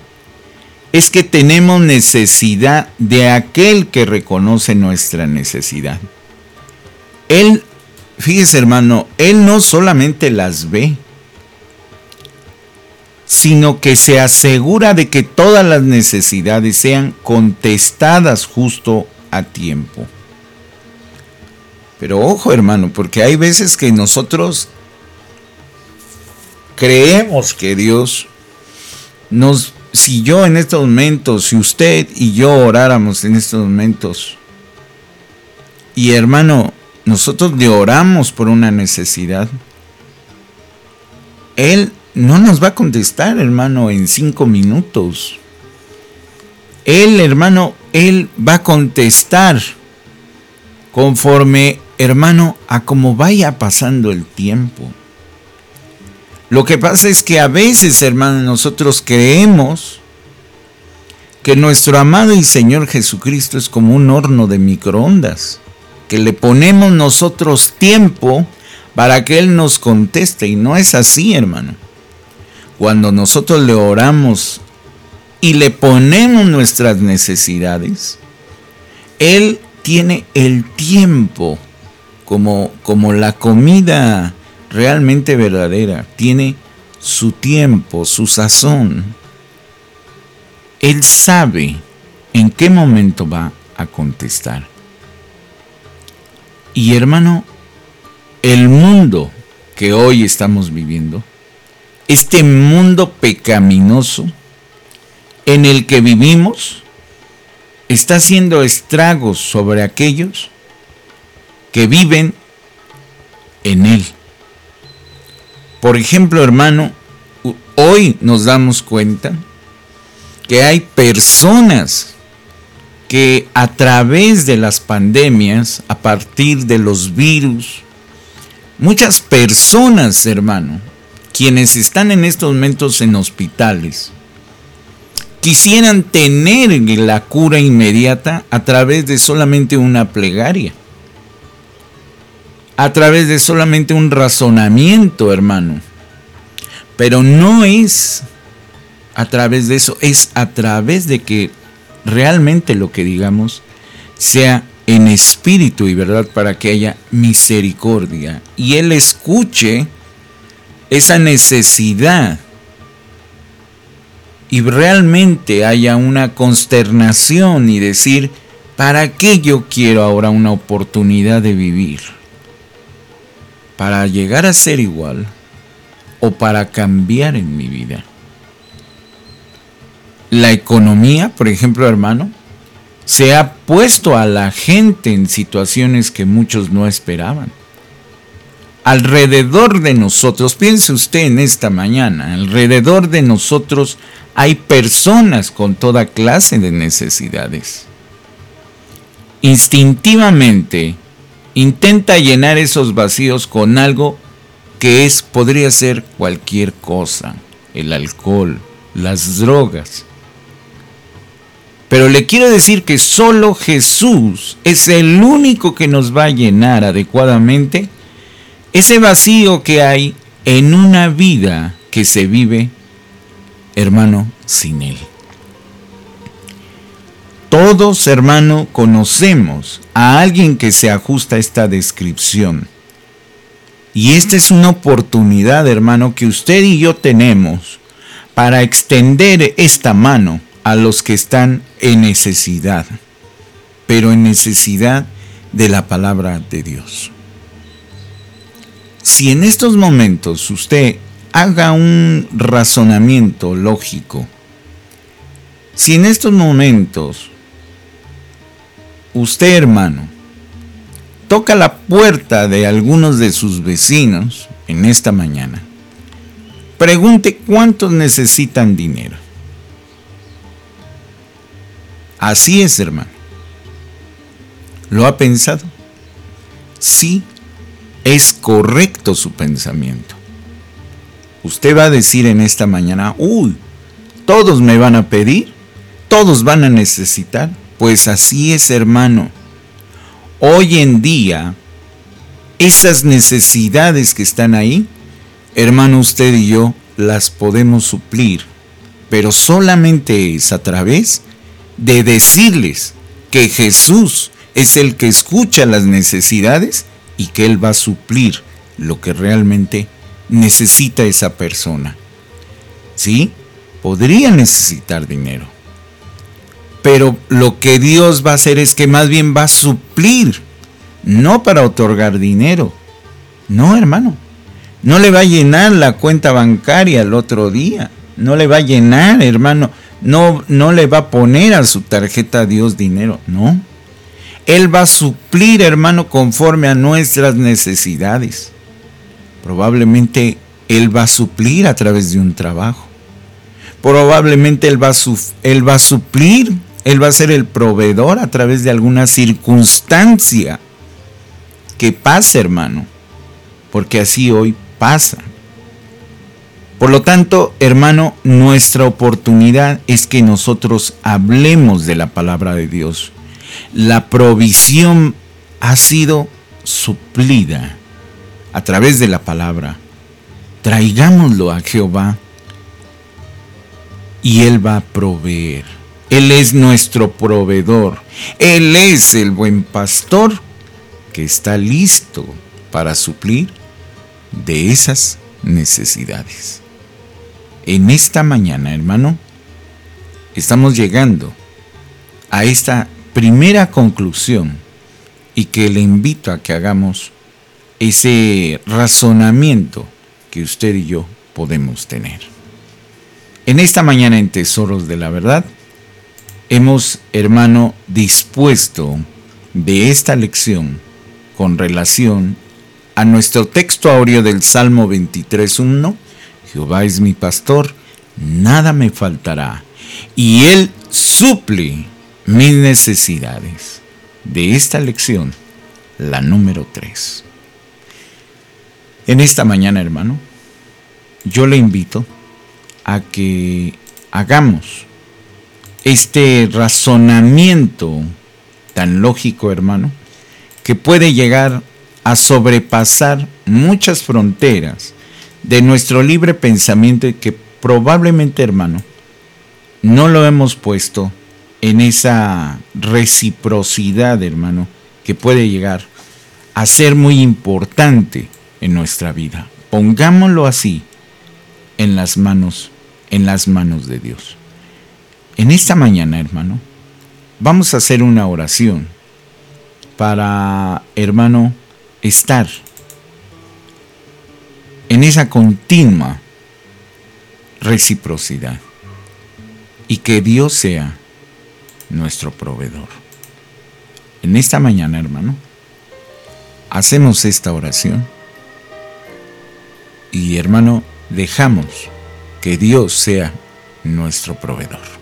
B: es que tenemos necesidad de aquel que reconoce nuestra necesidad. Él, fíjese hermano, Él no solamente las ve, sino que se asegura de que todas las necesidades sean contestadas justo a tiempo. Pero ojo hermano, porque hay veces que nosotros creemos que Dios nos, si yo en estos momentos, si usted y yo oráramos en estos momentos, y hermano, nosotros le oramos por una necesidad, Él no nos va a contestar, hermano, en cinco minutos. Él, hermano, Él va a contestar conforme hermano, a como vaya pasando el tiempo. Lo que pasa es que a veces, hermano, nosotros creemos que nuestro amado y Señor Jesucristo es como un horno de microondas, que le ponemos nosotros tiempo para que Él nos conteste. Y no es así, hermano. Cuando nosotros le oramos y le ponemos nuestras necesidades, Él tiene el tiempo como, como la comida realmente verdadera, tiene su tiempo, su sazón. Él sabe en qué momento va a contestar. Y hermano, el mundo que hoy estamos viviendo, este mundo pecaminoso en el que vivimos, está haciendo estragos sobre aquellos que viven en él. Por ejemplo, hermano, hoy nos damos cuenta que hay personas que a través de las pandemias, a partir de los virus, muchas personas, hermano, quienes están en estos momentos en hospitales, quisieran tener la cura inmediata a través de solamente una plegaria, a través de solamente un razonamiento, hermano. Pero no es a través de eso, es a través de que realmente lo que digamos sea en espíritu y verdad para que haya misericordia y Él escuche esa necesidad y realmente haya una consternación y decir, ¿para qué yo quiero ahora una oportunidad de vivir? ¿Para llegar a ser igual o para cambiar en mi vida? La economía, por ejemplo, hermano, se ha puesto a la gente en situaciones que muchos no esperaban alrededor de nosotros, piense usted en esta mañana, alrededor de nosotros hay personas con toda clase de necesidades. Instintivamente intenta llenar esos vacíos con algo que es podría ser cualquier cosa, el alcohol, las drogas. Pero le quiero decir que solo Jesús es el único que nos va a llenar adecuadamente ese vacío que hay en una vida que se vive, hermano, sin Él. Todos, hermano, conocemos a alguien que se ajusta a esta descripción. Y esta es una oportunidad, hermano, que usted y yo tenemos para extender esta mano a los que están en necesidad, pero en necesidad de la palabra de Dios si en estos momentos usted haga un razonamiento lógico, si en estos momentos usted hermano toca la puerta de algunos de sus vecinos en esta mañana, pregunte cuántos necesitan dinero. Así es, hermano. ¿Lo ha pensado? Sí es correcto su pensamiento. Usted va a decir en esta mañana, uy, todos me van a pedir, todos van a necesitar. Pues así es, hermano. Hoy en día, esas necesidades que están ahí, hermano, usted y yo las podemos suplir, pero solamente es a través de decirles que Jesús es el que escucha las necesidades y que Él va a suplir lo que realmente necesita esa persona. ¿Sí? Podría necesitar dinero. Pero lo que Dios va a hacer es que más bien va a suplir, no para otorgar dinero. No, hermano. No le va a llenar la cuenta bancaria el otro día. No le va a llenar, hermano. No, no le va a poner a su tarjeta a Dios dinero. No. Él va a suplir, hermano, conforme a nuestras necesidades. Probablemente Él va a suplir a través de un trabajo. Probablemente Él va él va a suplir, Él va a ser el proveedor a través de alguna circunstancia que pase, hermano. Porque así hoy pasa. Por lo tanto, hermano, nuestra oportunidad es que nosotros hablemos de la palabra de Dios la provisión ha sido suplida a través de la palabra. Traigámoslo a Jehová y Él va a proveer. Él es nuestro proveedor. Él es el buen pastor que está listo para suplir de esas necesidades. En esta mañana, hermano, estamos llegando a esta primera conclusión y que le invito a que hagamos ese razonamiento que usted y yo podemos tener. En esta mañana en Tesoros de la Verdad, hemos, hermano, dispuesto de esta lección con relación a nuestro texto aureo del Salmo 23.1, Jehová es mi pastor, nada me faltará, y Él suple mis necesidades. De esta lección, la número 3. En esta mañana, hermano, yo le invito a que hagamos este razonamiento tan lógico, hermano, que puede llegar a sobrepasar muchas fronteras de nuestro libre pensamiento y que probablemente, hermano, no lo hemos puesto en esa reciprocidad, hermano, que puede llegar a ser muy importante en nuestra vida. Pongámoslo así en las manos, en las manos de Dios. En esta mañana, hermano, vamos a hacer una oración para, hermano, estar en esa continua reciprocidad y que Dios sea nuestro proveedor. En esta mañana, hermano, hacemos esta oración y, hermano, dejamos que Dios sea nuestro proveedor.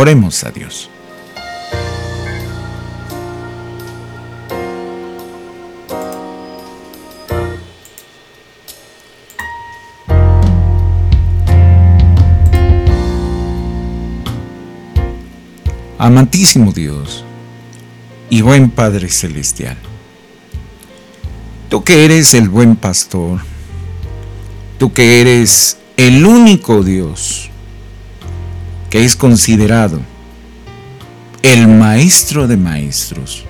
B: Oremos a Dios. Amantísimo Dios y buen Padre Celestial, tú que eres el buen pastor, tú que eres el único Dios que es considerado el Maestro de Maestros,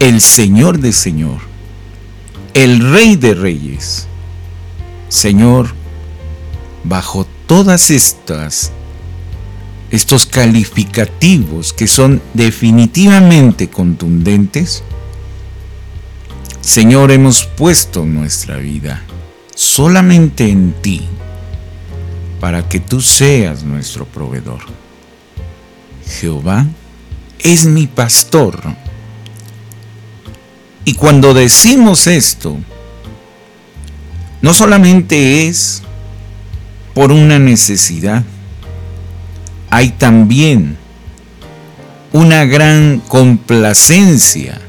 B: el Señor de Señor, el Rey de Reyes. Señor, bajo todas estas estos calificativos que son definitivamente contundentes, Señor, hemos puesto nuestra vida solamente en ti para que tú seas nuestro proveedor. Jehová es mi pastor. Y cuando decimos esto, no solamente es por una necesidad, hay también una gran complacencia,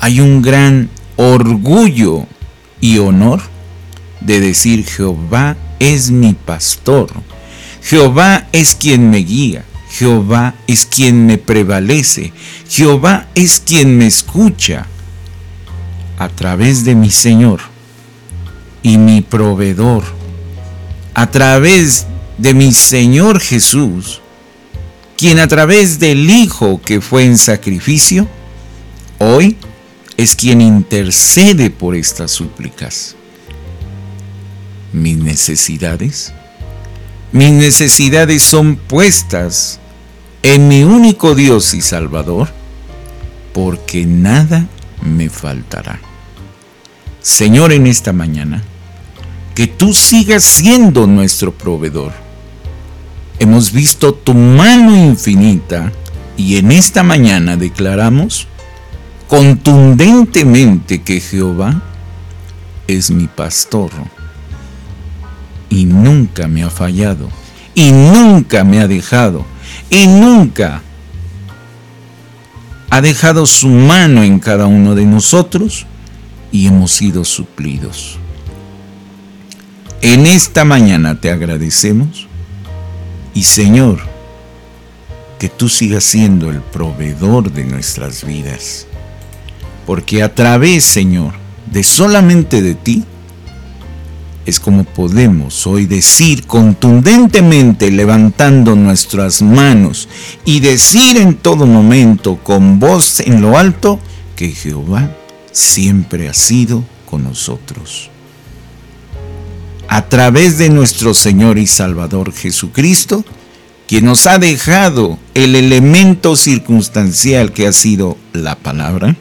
B: hay un gran orgullo y honor de decir Jehová es mi pastor, Jehová es quien me guía, Jehová es quien me prevalece, Jehová es quien me escucha. A través de mi Señor y mi proveedor, a través de mi Señor Jesús, quien a través del Hijo que fue en sacrificio, hoy es quien intercede por estas súplicas. Mis necesidades, mis necesidades son puestas en mi único Dios y Salvador, porque nada me faltará. Señor, en esta mañana, que tú sigas siendo nuestro proveedor. Hemos visto tu mano infinita y en esta mañana declaramos contundentemente que Jehová es mi pastor y nunca me ha fallado y nunca me ha dejado y nunca ha dejado su mano en cada uno de nosotros y hemos sido suplidos. En esta mañana te agradecemos y Señor, que tú sigas siendo el proveedor de nuestras vidas. Porque a través, Señor, de solamente de ti, es como podemos hoy decir contundentemente levantando nuestras manos y decir en todo momento con voz en lo alto que Jehová siempre ha sido con nosotros. A través de nuestro Señor y Salvador Jesucristo, quien nos ha dejado el elemento circunstancial que ha sido la palabra,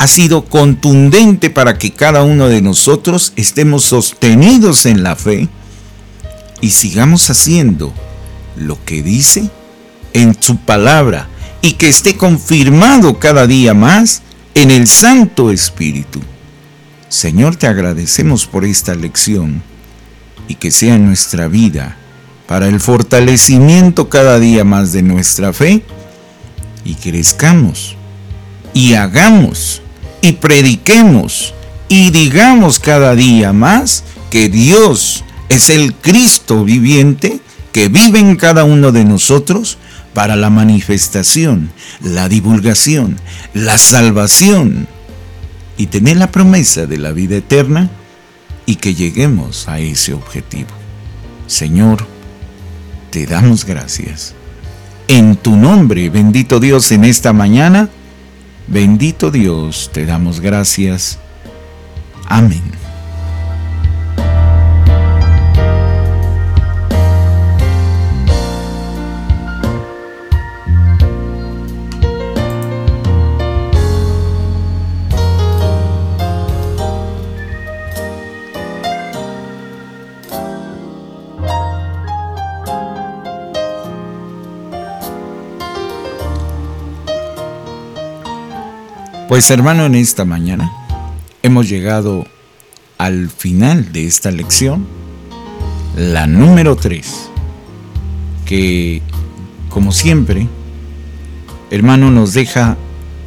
B: ha sido contundente para que cada uno de nosotros estemos sostenidos en la fe y sigamos haciendo lo que dice en su palabra y que esté confirmado cada día más en el Santo Espíritu. Señor, te agradecemos por esta lección y que sea nuestra vida para el fortalecimiento cada día más de nuestra fe y crezcamos y hagamos y prediquemos y digamos cada día más que Dios es el Cristo viviente que vive en cada uno de nosotros para la manifestación, la divulgación, la salvación y tener la promesa de la vida eterna y que lleguemos a ese objetivo. Señor, te damos gracias. En tu nombre, bendito Dios, en esta mañana, bendito Dios, te damos gracias. Amén. Pues hermano, en esta mañana hemos llegado al final de esta lección, la número 3, que como siempre, hermano, nos deja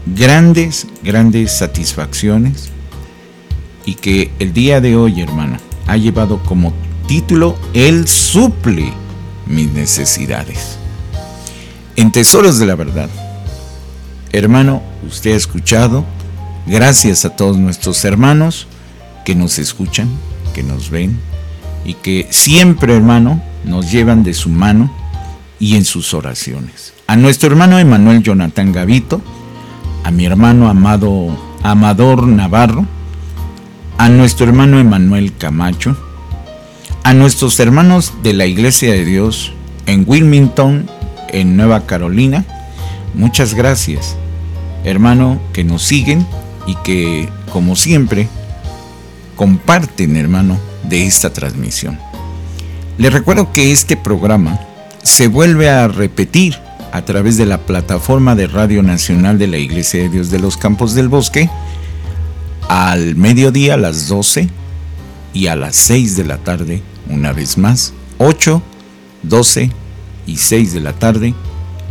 B: grandes, grandes satisfacciones y que el día de hoy, hermano, ha llevado como título Él suple mis necesidades. En Tesoros de la Verdad Hermano, usted ha escuchado. Gracias a todos nuestros hermanos que nos escuchan, que nos ven y que siempre, hermano, nos llevan de su mano y en sus oraciones. A nuestro hermano Emanuel Jonathan Gavito, a mi hermano amado Amador Navarro, a nuestro hermano Emanuel Camacho, a nuestros hermanos de la Iglesia de Dios en Wilmington, en Nueva Carolina, muchas gracias hermano, que nos siguen y que, como siempre, comparten, hermano, de esta transmisión. Les recuerdo que este programa se vuelve a repetir a través de la plataforma de Radio Nacional de la Iglesia de Dios de los Campos del Bosque al mediodía a las 12 y a las 6 de la tarde, una vez más, 8, 12 y 6 de la tarde.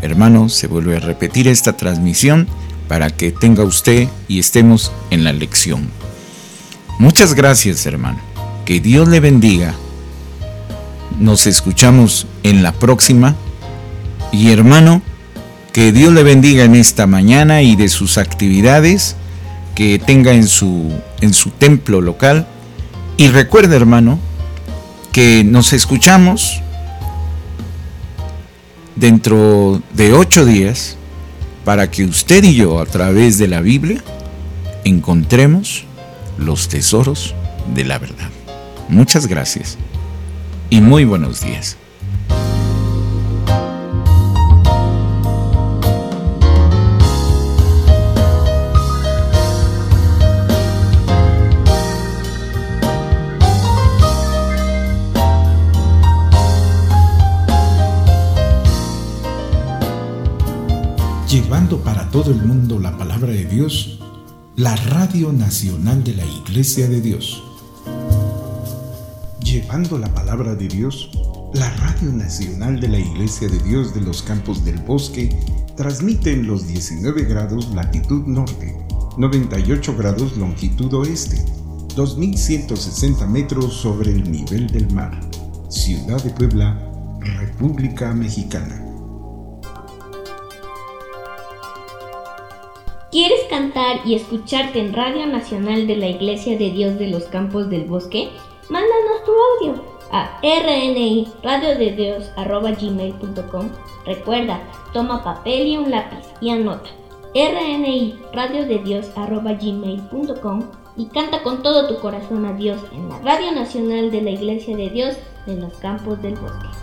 B: Hermano, se vuelve a repetir esta transmisión para que tenga usted y estemos en la lección. Muchas gracias, hermano. Que Dios le bendiga. Nos escuchamos en la próxima. Y hermano, que Dios le bendiga en esta mañana y de sus actividades que tenga en su, en su templo local. Y recuerde, hermano, que nos escuchamos dentro de ocho días para que usted y yo a través de la Biblia encontremos los tesoros de la verdad. Muchas gracias y muy buenos días.
C: Llevando para todo el mundo la palabra de Dios, la Radio Nacional de la Iglesia de Dios. Llevando la palabra de Dios, la Radio Nacional de la Iglesia de Dios de los Campos del Bosque transmite en los 19 grados latitud norte, 98 grados longitud oeste, 2160 metros sobre el nivel del mar, Ciudad de Puebla, República Mexicana.
A: ¿Quieres cantar y escucharte en Radio Nacional de la Iglesia de Dios de los Campos del Bosque? Mándanos tu audio a rniradiodedios.gmail.com Recuerda, toma papel y un lápiz y anota rni gmail.com y canta con todo tu corazón a Dios en la Radio Nacional de la Iglesia de Dios de los Campos del Bosque.